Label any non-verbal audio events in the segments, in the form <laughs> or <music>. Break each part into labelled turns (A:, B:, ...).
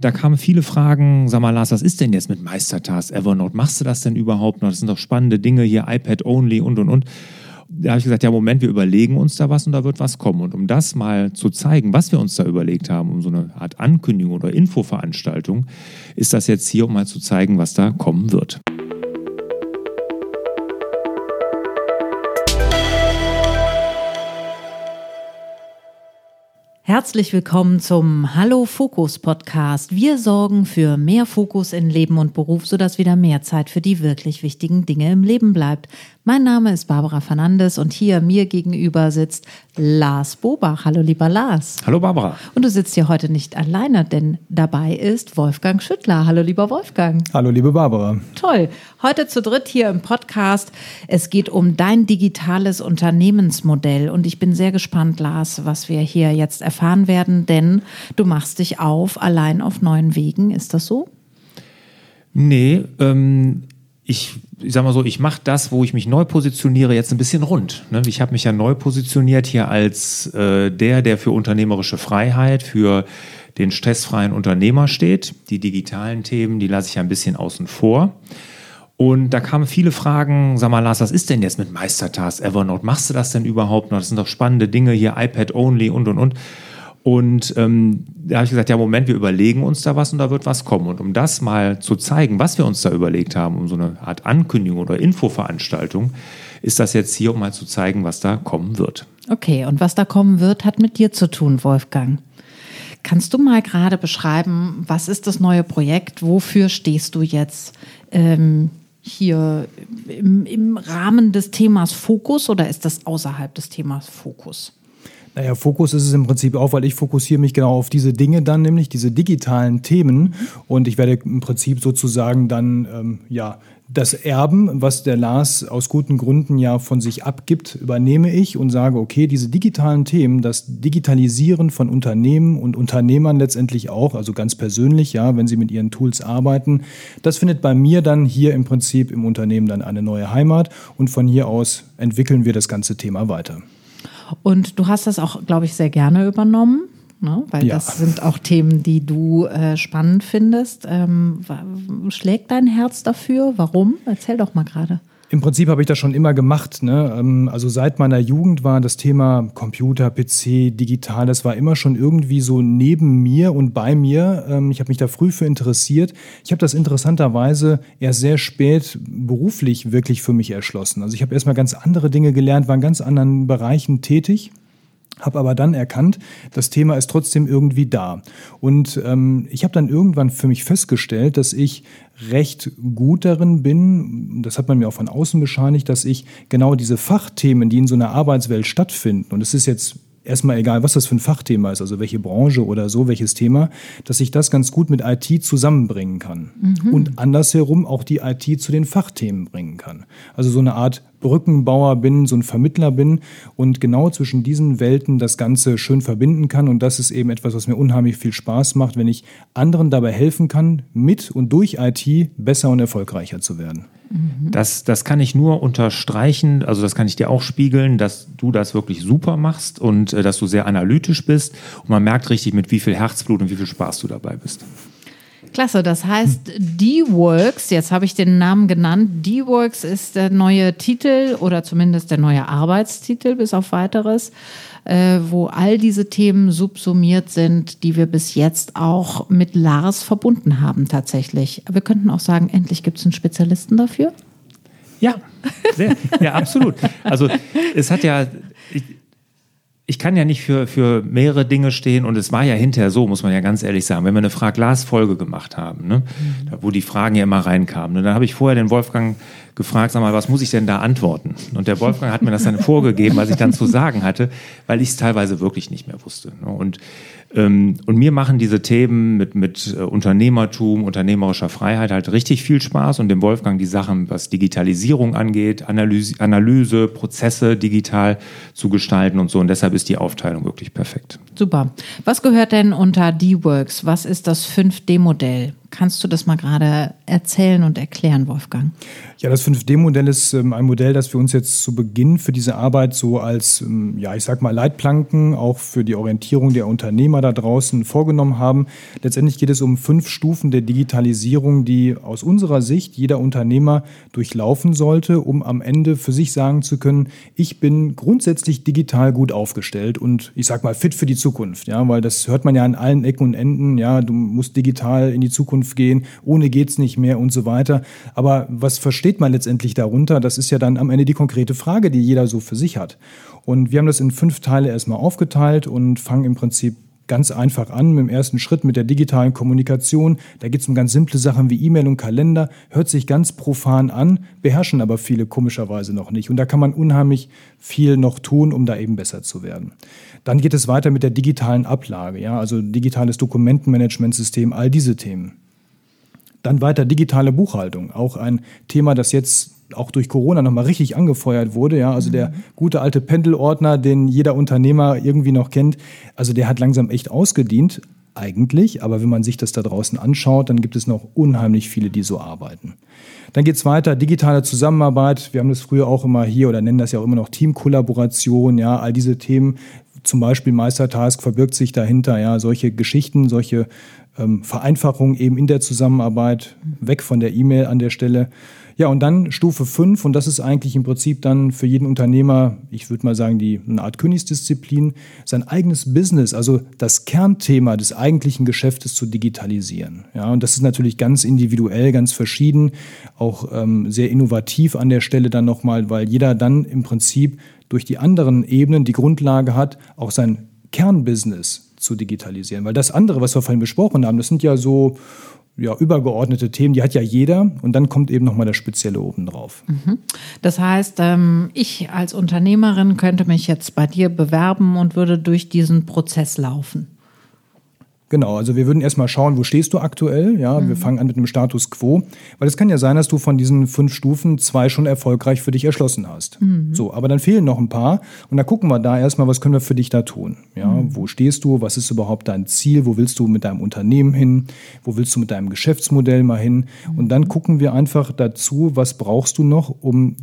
A: Da kamen viele Fragen, sag mal Lars, was ist denn jetzt mit Meistertask Evernote? Machst du das denn überhaupt noch? Das sind doch spannende Dinge hier, iPad only und und und. Da habe ich gesagt, ja Moment, wir überlegen uns da was und da wird was kommen. Und um das mal zu zeigen, was wir uns da überlegt haben, um so eine Art Ankündigung oder Infoveranstaltung, ist das jetzt hier, um mal zu zeigen, was da kommen wird.
B: Herzlich willkommen zum Hallo Fokus Podcast. Wir sorgen für mehr Fokus in Leben und Beruf, sodass wieder mehr Zeit für die wirklich wichtigen Dinge im Leben bleibt. Mein Name ist Barbara Fernandes und hier mir gegenüber sitzt Lars Bobach. Hallo lieber Lars.
A: Hallo Barbara.
B: Und du sitzt hier heute nicht alleine, denn dabei ist Wolfgang Schüttler. Hallo lieber Wolfgang.
C: Hallo liebe Barbara.
B: Toll. Heute zu dritt hier im Podcast. Es geht um dein digitales Unternehmensmodell und ich bin sehr gespannt, Lars, was wir hier jetzt erfahren werden, denn du machst dich auf allein auf neuen Wegen. Ist das so?
A: Nee, ähm, ich, ich sag mal so, ich mache das, wo ich mich neu positioniere, jetzt ein bisschen rund. Ne? Ich habe mich ja neu positioniert hier als äh, der, der für unternehmerische Freiheit, für den stressfreien Unternehmer steht. Die digitalen Themen, die lasse ich ein bisschen außen vor. Und da kamen viele Fragen, sag mal Lars, was ist denn jetzt mit Meistertask Evernote? Machst du das denn überhaupt noch? Das sind doch spannende Dinge hier, iPad only und und und. Und ähm, da habe ich gesagt, ja, Moment, wir überlegen uns da was und da wird was kommen. Und um das mal zu zeigen, was wir uns da überlegt haben, um so eine Art Ankündigung oder Infoveranstaltung, ist das jetzt hier, um mal zu zeigen, was da kommen wird.
B: Okay, und was da kommen wird, hat mit dir zu tun, Wolfgang. Kannst du mal gerade beschreiben, was ist das neue Projekt? Wofür stehst du jetzt ähm, hier im, im Rahmen des Themas Fokus oder ist das außerhalb des Themas Fokus?
C: Naja, Fokus ist es im Prinzip auch, weil ich fokussiere mich genau auf diese Dinge dann, nämlich diese digitalen Themen. Und ich werde im Prinzip sozusagen dann, ähm, ja, das Erben, was der Lars aus guten Gründen ja von sich abgibt, übernehme ich und sage, okay, diese digitalen Themen, das Digitalisieren von Unternehmen und Unternehmern letztendlich auch, also ganz persönlich, ja, wenn sie mit ihren Tools arbeiten, das findet bei mir dann hier im Prinzip im Unternehmen dann eine neue Heimat und von hier aus entwickeln wir das ganze Thema weiter.
B: Und du hast das auch, glaube ich, sehr gerne übernommen. Ne? Weil ja. das sind auch Themen, die du äh, spannend findest. Ähm, schlägt dein Herz dafür? Warum? Erzähl doch mal gerade.
C: Im Prinzip habe ich das schon immer gemacht. Ne? Ähm, also seit meiner Jugend war das Thema Computer, PC, digital, das war immer schon irgendwie so neben mir und bei mir. Ähm, ich habe mich da früh für interessiert. Ich habe das interessanterweise erst sehr spät beruflich wirklich für mich erschlossen. Also ich habe erstmal ganz andere Dinge gelernt, war in ganz anderen Bereichen tätig habe aber dann erkannt, das Thema ist trotzdem irgendwie da. Und ähm, ich habe dann irgendwann für mich festgestellt, dass ich recht gut darin bin, das hat man mir auch von außen bescheinigt, dass ich genau diese Fachthemen, die in so einer Arbeitswelt stattfinden, und es ist jetzt erstmal egal, was das für ein Fachthema ist, also welche Branche oder so, welches Thema, dass ich das ganz gut mit IT zusammenbringen kann. Mhm. Und andersherum auch die IT zu den Fachthemen bringen kann. Also so eine Art Brückenbauer bin, so ein Vermittler bin und genau zwischen diesen Welten das Ganze schön verbinden kann. Und das ist eben etwas, was mir unheimlich viel Spaß macht, wenn ich anderen dabei helfen kann, mit und durch IT besser und erfolgreicher zu werden.
A: Mhm. Das, das kann ich nur unterstreichen, also das kann ich dir auch spiegeln, dass du das wirklich super machst und äh, dass du sehr analytisch bist. Und man merkt richtig, mit wie viel Herzblut und wie viel Spaß du dabei bist.
B: Klasse, das heißt D-Works, jetzt habe ich den Namen genannt. D-Works ist der neue Titel oder zumindest der neue Arbeitstitel bis auf weiteres, äh, wo all diese Themen subsumiert sind, die wir bis jetzt auch mit Lars verbunden haben tatsächlich. Wir könnten auch sagen, endlich gibt es einen Spezialisten dafür.
A: Ja, sehr, ja, absolut. Also es hat ja, ich, ich kann ja nicht für, für mehrere Dinge stehen und es war ja hinterher so, muss man ja ganz ehrlich sagen, wenn wir eine Frag-Glas-Folge gemacht haben, ne, mhm. wo die Fragen ja immer reinkamen, ne, dann habe ich vorher den Wolfgang gefragt, sag mal, was muss ich denn da antworten? Und der Wolfgang hat mir das dann vorgegeben, was ich dann zu sagen hatte, weil ich es teilweise wirklich nicht mehr wusste. Ne? Und ähm, und mir machen diese Themen mit, mit äh, Unternehmertum, unternehmerischer Freiheit halt richtig viel Spaß und dem Wolfgang die Sachen, was Digitalisierung angeht, Analyse, Analyse Prozesse digital zu gestalten und so. Und deshalb ist die Aufteilung wirklich perfekt.
B: Super. Was gehört denn unter D-Works? Was ist das 5D-Modell? Kannst du das mal gerade erzählen und erklären, Wolfgang?
C: Ja, das 5D-Modell ist ähm, ein Modell, das wir uns jetzt zu Beginn für diese Arbeit so als, ähm, ja, ich sag mal, Leitplanken auch für die Orientierung der Unternehmer da draußen vorgenommen haben. Letztendlich geht es um fünf Stufen der Digitalisierung, die aus unserer Sicht jeder Unternehmer durchlaufen sollte, um am Ende für sich sagen zu können, ich bin grundsätzlich digital gut aufgestellt und ich sag mal fit für die Zukunft, ja, weil das hört man ja an allen Ecken und Enden, ja, du musst digital in die Zukunft gehen, ohne geht's nicht mehr und so weiter. Aber was versteht man letztendlich darunter? Das ist ja dann am Ende die konkrete Frage, die jeder so für sich hat. Und wir haben das in fünf Teile erstmal aufgeteilt und fangen im Prinzip ganz einfach an mit dem ersten Schritt mit der digitalen Kommunikation. Da geht es um ganz simple Sachen wie E-Mail und Kalender. Hört sich ganz profan an, beherrschen aber viele komischerweise noch nicht. Und da kann man unheimlich viel noch tun, um da eben besser zu werden. Dann geht es weiter mit der digitalen Ablage, ja, also digitales Dokumentenmanagementsystem, all diese Themen. Dann weiter digitale Buchhaltung, auch ein Thema, das jetzt auch durch Corona nochmal richtig angefeuert wurde. Ja, also der gute alte Pendelordner, den jeder Unternehmer irgendwie noch kennt, also der hat langsam echt ausgedient eigentlich, aber wenn man sich das da draußen anschaut, dann gibt es noch unheimlich viele, die so arbeiten. Dann geht es weiter, digitale Zusammenarbeit. Wir haben das früher auch immer hier oder nennen das ja auch immer noch Teamkollaboration, ja, all diese Themen. Zum Beispiel Meistertask verbirgt sich dahinter, ja, solche Geschichten, solche ähm, Vereinfachungen eben in der Zusammenarbeit, weg von der E-Mail an der Stelle. Ja, und dann Stufe 5, und das ist eigentlich im Prinzip dann für jeden Unternehmer, ich würde mal sagen, die, eine Art Königsdisziplin, sein eigenes Business, also das Kernthema des eigentlichen Geschäftes zu digitalisieren. Ja, und das ist natürlich ganz individuell, ganz verschieden, auch ähm, sehr innovativ an der Stelle dann nochmal, weil jeder dann im Prinzip durch die anderen Ebenen die Grundlage hat, auch sein Kernbusiness zu digitalisieren. Weil das andere, was wir vorhin besprochen haben, das sind ja so ja, übergeordnete Themen, die hat ja jeder und dann kommt eben nochmal das Spezielle obendrauf.
B: Mhm. Das heißt, ähm, ich als Unternehmerin könnte mich jetzt bei dir bewerben und würde durch diesen Prozess laufen.
C: Genau, also wir würden erstmal schauen, wo stehst du aktuell? Ja, mhm. wir fangen an mit dem Status quo, weil es kann ja sein, dass du von diesen fünf Stufen zwei schon erfolgreich für dich erschlossen hast. Mhm. So, aber dann fehlen noch ein paar und da gucken wir da erstmal, was können wir für dich da tun? Ja, mhm. wo stehst du? Was ist überhaupt dein Ziel? Wo willst du mit deinem Unternehmen hin? Wo willst du mit deinem Geschäftsmodell mal hin? Und dann gucken wir einfach dazu, was brauchst du noch, um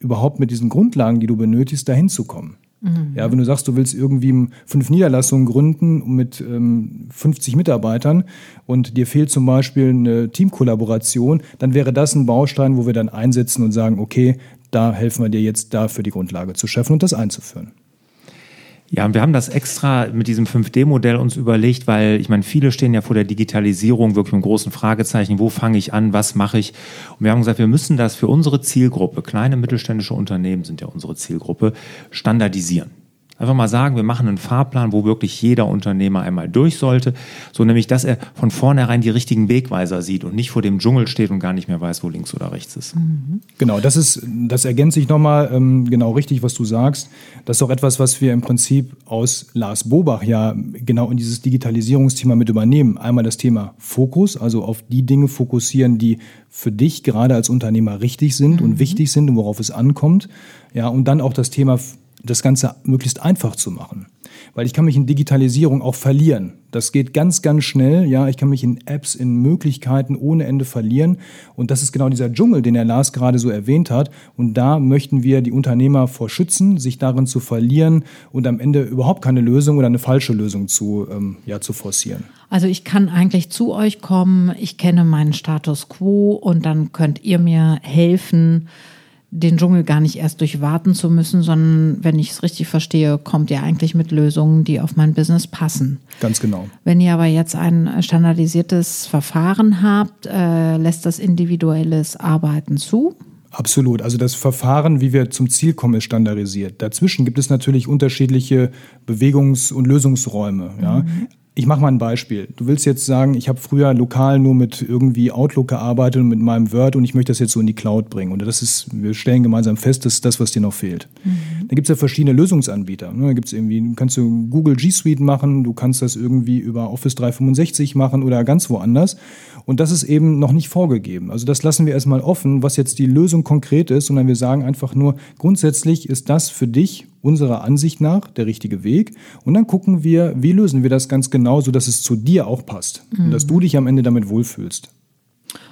C: überhaupt mit diesen Grundlagen, die du benötigst, dahin zu kommen. Mhm. Ja, wenn du sagst, du willst irgendwie fünf Niederlassungen gründen mit ähm, 50 Mitarbeitern und dir fehlt zum Beispiel eine Teamkollaboration, dann wäre das ein Baustein, wo wir dann einsetzen und sagen, okay, da helfen wir dir jetzt dafür die Grundlage zu schaffen und das einzuführen.
A: Ja, und wir haben das extra mit diesem 5D-Modell uns überlegt, weil ich meine, viele stehen ja vor der Digitalisierung wirklich mit großen Fragezeichen. Wo fange ich an? Was mache ich? Und wir haben gesagt, wir müssen das für unsere Zielgruppe, kleine mittelständische Unternehmen sind ja unsere Zielgruppe, standardisieren. Einfach mal sagen, wir machen einen Fahrplan, wo wirklich jeder Unternehmer einmal durch sollte, so nämlich, dass er von vornherein die richtigen Wegweiser sieht und nicht vor dem Dschungel steht und gar nicht mehr weiß, wo links oder rechts ist.
C: Mhm. Genau, das ist, das ergänze ich nochmal ähm, genau richtig, was du sagst. Das ist auch etwas, was wir im Prinzip aus Lars Bobach ja genau in dieses Digitalisierungsthema mit übernehmen. Einmal das Thema Fokus, also auf die Dinge fokussieren, die für dich gerade als Unternehmer richtig sind mhm. und wichtig sind und worauf es ankommt. Ja, und dann auch das Thema das Ganze möglichst einfach zu machen. Weil ich kann mich in Digitalisierung auch verlieren. Das geht ganz, ganz schnell. Ja, ich kann mich in Apps, in Möglichkeiten ohne Ende verlieren. Und das ist genau dieser Dschungel, den Herr Lars gerade so erwähnt hat. Und da möchten wir die Unternehmer vor schützen, sich darin zu verlieren und am Ende überhaupt keine Lösung oder eine falsche Lösung zu, ähm, ja, zu forcieren.
B: Also ich kann eigentlich zu euch kommen. Ich kenne meinen Status quo und dann könnt ihr mir helfen, den Dschungel gar nicht erst durchwarten zu müssen, sondern wenn ich es richtig verstehe, kommt ihr eigentlich mit Lösungen, die auf mein Business passen.
C: Ganz genau.
B: Wenn ihr aber jetzt ein standardisiertes Verfahren habt, äh, lässt das individuelles Arbeiten zu?
C: Absolut. Also das Verfahren, wie wir zum Ziel kommen, ist standardisiert. Dazwischen gibt es natürlich unterschiedliche Bewegungs- und Lösungsräume. Ja. Mhm. Ich mache mal ein Beispiel. Du willst jetzt sagen, ich habe früher lokal nur mit irgendwie Outlook gearbeitet und mit meinem Word und ich möchte das jetzt so in die Cloud bringen. Und das ist, wir stellen gemeinsam fest, das ist das, was dir noch fehlt. Mhm. Da gibt es ja verschiedene Lösungsanbieter. Ne? Da gibt's irgendwie, kannst du Google G Suite machen, du kannst das irgendwie über Office 365 machen oder ganz woanders. Und das ist eben noch nicht vorgegeben. Also das lassen wir erstmal offen, was jetzt die Lösung konkret ist, sondern wir sagen einfach nur, grundsätzlich ist das für dich unserer Ansicht nach der richtige Weg. Und dann gucken wir, wie lösen wir das ganz genau, sodass es zu dir auch passt mhm. und dass du dich am Ende damit wohlfühlst.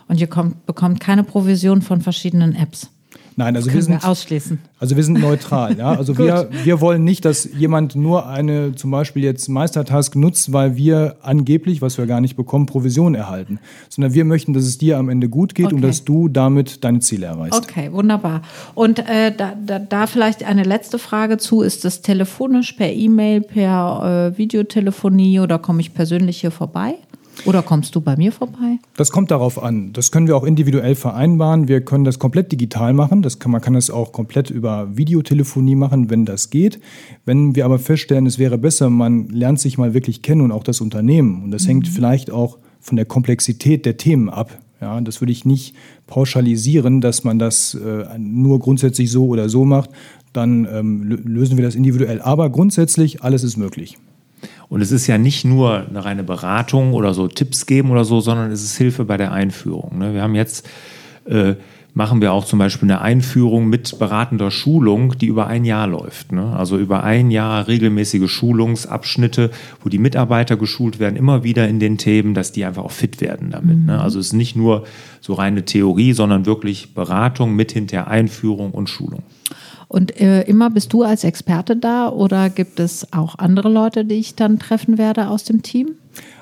B: Und ihr kommt, bekommt keine Provision von verschiedenen Apps.
C: Nein, also wir sind
B: wir ausschließen.
C: Also wir sind neutral, ja. <laughs> Also wir, wir wollen nicht, dass jemand nur eine zum Beispiel jetzt Meistertask nutzt, weil wir angeblich, was wir gar nicht bekommen, Provision erhalten. Sondern wir möchten, dass es dir am Ende gut geht okay. und dass du damit deine Ziele erreichst.
B: Okay, wunderbar. Und äh, da, da, da vielleicht eine letzte Frage zu: Ist das telefonisch, per E-Mail, per äh, Videotelefonie oder komme ich persönlich hier vorbei? Oder kommst du bei mir vorbei?
C: Das kommt darauf an. Das können wir auch individuell vereinbaren. Wir können das komplett digital machen. Das kann, man kann das auch komplett über Videotelefonie machen, wenn das geht. Wenn wir aber feststellen, es wäre besser, man lernt sich mal wirklich kennen und auch das Unternehmen. Und das mhm. hängt vielleicht auch von der Komplexität der Themen ab. Ja, das würde ich nicht pauschalisieren, dass man das äh, nur grundsätzlich so oder so macht. Dann ähm, lösen wir das individuell. Aber grundsätzlich, alles ist möglich.
A: Und es ist ja nicht nur eine reine Beratung oder so Tipps geben oder so, sondern es ist Hilfe bei der Einführung. Ne? Wir haben jetzt, äh, machen wir auch zum Beispiel eine Einführung mit beratender Schulung, die über ein Jahr läuft. Ne? Also über ein Jahr regelmäßige Schulungsabschnitte, wo die Mitarbeiter geschult werden, immer wieder in den Themen, dass die einfach auch fit werden damit. Ne? Mhm. Ne? Also es ist nicht nur so reine Theorie, sondern wirklich Beratung mit hinter Einführung und Schulung.
B: Und äh, immer bist du als Experte da oder gibt es auch andere Leute, die ich dann treffen werde aus dem Team?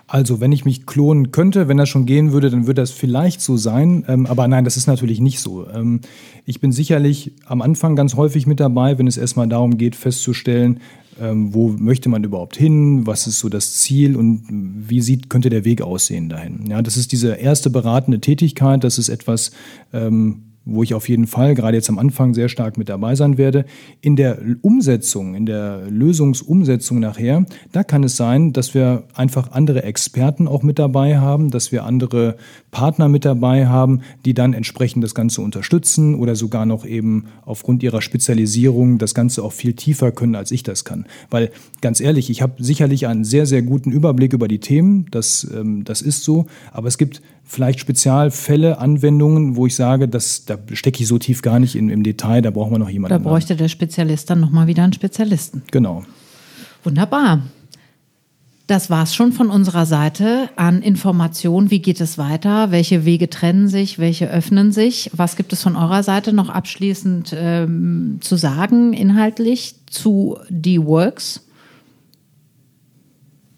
C: Also, wenn ich mich klonen könnte, wenn das schon gehen würde, dann würde das vielleicht so sein. Ähm, aber nein, das ist natürlich nicht so. Ähm, ich bin sicherlich am Anfang ganz häufig mit dabei, wenn es erstmal darum geht, festzustellen, ähm, wo möchte man überhaupt hin, was ist so das Ziel und wie sieht, könnte der Weg aussehen dahin. Ja, das ist diese erste beratende Tätigkeit, das ist etwas, ähm, wo ich auf jeden Fall gerade jetzt am Anfang sehr stark mit dabei sein werde. In der Umsetzung, in der Lösungsumsetzung nachher, da kann es sein, dass wir einfach andere Experten auch mit dabei haben, dass wir andere Partner mit dabei haben, die dann entsprechend das Ganze unterstützen oder sogar noch eben aufgrund ihrer Spezialisierung das Ganze auch viel tiefer können, als ich das kann. Weil ganz ehrlich, ich habe sicherlich einen sehr, sehr guten Überblick über die Themen, das, ähm, das ist so, aber es gibt vielleicht Spezialfälle, Anwendungen, wo ich sage, dass, da stecke ich so tief gar nicht in, im Detail, da brauchen wir noch jemanden.
B: Da bräuchte der Spezialist dann nochmal wieder einen Spezialisten.
C: Genau.
B: Wunderbar. Das war's schon von unserer Seite an Informationen. Wie geht es weiter? Welche Wege trennen sich? Welche öffnen sich? Was gibt es von eurer Seite noch abschließend ähm, zu sagen, inhaltlich zu D-Works?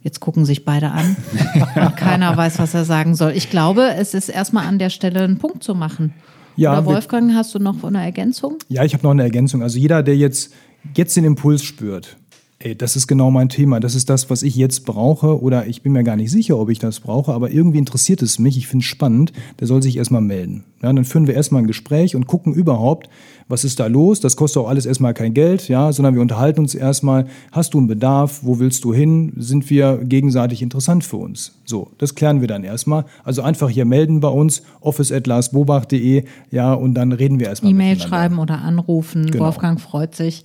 B: Jetzt gucken sich beide an <laughs> und keiner weiß, was er sagen soll. Ich glaube, es ist erstmal an der Stelle einen Punkt zu machen. Ja, Oder Wolfgang, hast du noch eine Ergänzung?
C: Ja, ich habe noch eine Ergänzung. Also jeder, der jetzt, jetzt den Impuls spürt, ey, das ist genau mein Thema, das ist das, was ich jetzt brauche oder ich bin mir gar nicht sicher, ob ich das brauche, aber irgendwie interessiert es mich, ich finde es spannend, der soll sich erstmal melden. Ja, dann führen wir erstmal ein Gespräch und gucken überhaupt, was ist da los? Das kostet auch alles erstmal kein Geld, ja, sondern wir unterhalten uns erstmal, hast du einen Bedarf, wo willst du hin? Sind wir gegenseitig interessant für uns? So, das klären wir dann erstmal. Also einfach hier melden bei uns, office@larsbobach.de, ja, und dann reden wir erstmal.
B: E-Mail schreiben oder anrufen. Genau. Wolfgang freut sich.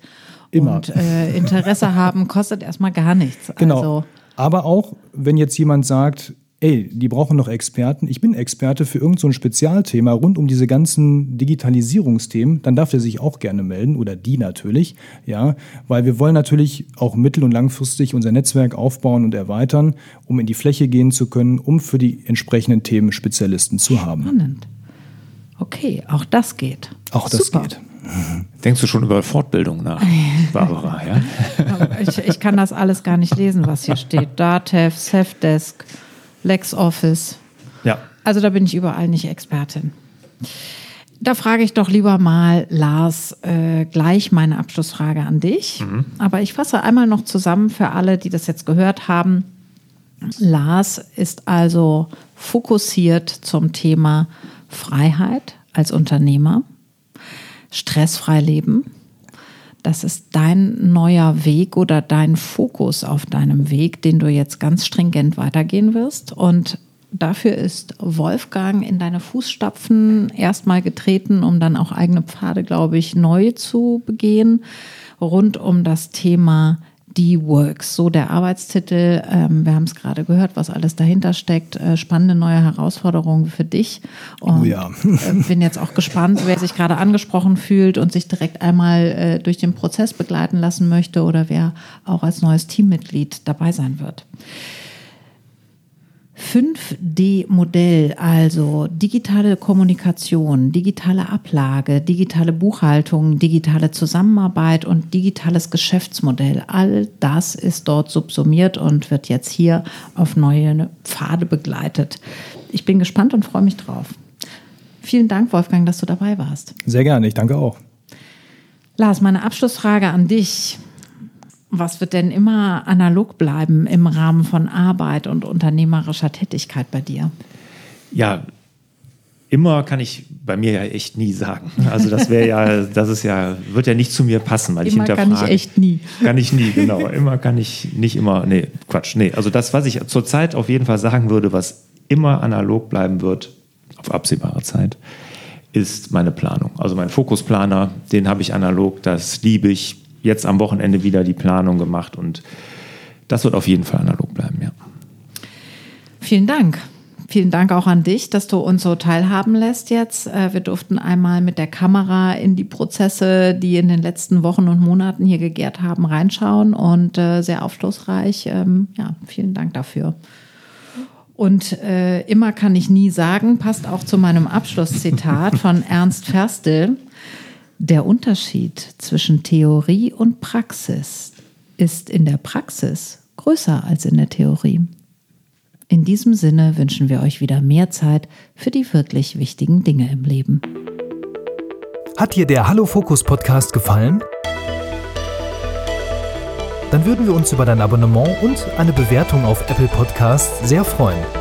C: Immer.
B: Und äh, Interesse haben kostet erstmal gar nichts.
C: Genau. Also. Aber auch, wenn jetzt jemand sagt, ey, die brauchen noch Experten. Ich bin Experte für irgendein so Spezialthema rund um diese ganzen Digitalisierungsthemen. Dann darf der sich auch gerne melden oder die natürlich, ja, weil wir wollen natürlich auch mittel- und langfristig unser Netzwerk aufbauen und erweitern, um in die Fläche gehen zu können, um für die entsprechenden Themen Spezialisten zu haben.
B: Spannend. Okay, auch das geht.
C: Auch das Super. geht.
A: Denkst du schon über Fortbildung nach, <laughs> Barbara? Ja? <laughs>
B: Ich, ich, kann das alles gar nicht lesen, was hier steht. Datev, Safdesk, LexOffice.
A: Ja.
B: Also da bin ich überall nicht Expertin. Da frage ich doch lieber mal, Lars, äh, gleich meine Abschlussfrage an dich. Mhm. Aber ich fasse einmal noch zusammen für alle, die das jetzt gehört haben. Lars ist also fokussiert zum Thema Freiheit als Unternehmer, stressfrei leben. Das ist dein neuer Weg oder dein Fokus auf deinem Weg, den du jetzt ganz stringent weitergehen wirst. Und dafür ist Wolfgang in deine Fußstapfen erstmal getreten, um dann auch eigene Pfade, glaube ich, neu zu begehen, rund um das Thema D-Works, so der Arbeitstitel. Ähm, wir haben es gerade gehört, was alles dahinter steckt. Äh, spannende neue Herausforderungen für dich. Und
C: oh ja.
B: äh, bin jetzt auch gespannt, wer sich gerade angesprochen fühlt und sich direkt einmal äh, durch den Prozess begleiten lassen möchte oder wer auch als neues Teammitglied dabei sein wird. 5D-Modell, also digitale Kommunikation, digitale Ablage, digitale Buchhaltung, digitale Zusammenarbeit und digitales Geschäftsmodell, all das ist dort subsumiert und wird jetzt hier auf neue Pfade begleitet. Ich bin gespannt und freue mich drauf. Vielen Dank, Wolfgang, dass du dabei warst.
C: Sehr gerne, ich danke auch.
B: Lars, meine Abschlussfrage an dich. Was wird denn immer analog bleiben im Rahmen von Arbeit und unternehmerischer Tätigkeit bei dir?
A: Ja, immer kann ich bei mir ja echt nie sagen. Also das wäre ja, <laughs> das ist ja, wird ja nicht zu mir passen, weil
B: immer
A: ich hinterfrage.
B: Kann ich echt nie.
A: Kann ich nie, genau. Immer kann ich nicht immer, nee, Quatsch, nee. Also das, was ich zurzeit auf jeden Fall sagen würde, was immer analog bleiben wird, auf absehbare Zeit, ist meine Planung. Also mein Fokusplaner, den habe ich analog, das liebe ich, jetzt am Wochenende wieder die Planung gemacht und das wird auf jeden Fall analog bleiben, ja.
B: Vielen Dank. Vielen Dank auch an dich, dass du uns so teilhaben lässt jetzt. Äh, wir durften einmal mit der Kamera in die Prozesse, die in den letzten Wochen und Monaten hier gegärt haben, reinschauen und äh, sehr aufschlussreich. Ähm, ja, vielen Dank dafür. Und äh, immer kann ich nie sagen, passt auch zu meinem Abschlusszitat von Ernst Ferstel. Der Unterschied zwischen Theorie und Praxis ist in der Praxis größer als in der Theorie. In diesem Sinne wünschen wir euch wieder mehr Zeit für die wirklich wichtigen Dinge im Leben.
D: Hat dir der Hallo Fokus Podcast gefallen? Dann würden wir uns über dein Abonnement und eine Bewertung auf Apple Podcasts sehr freuen.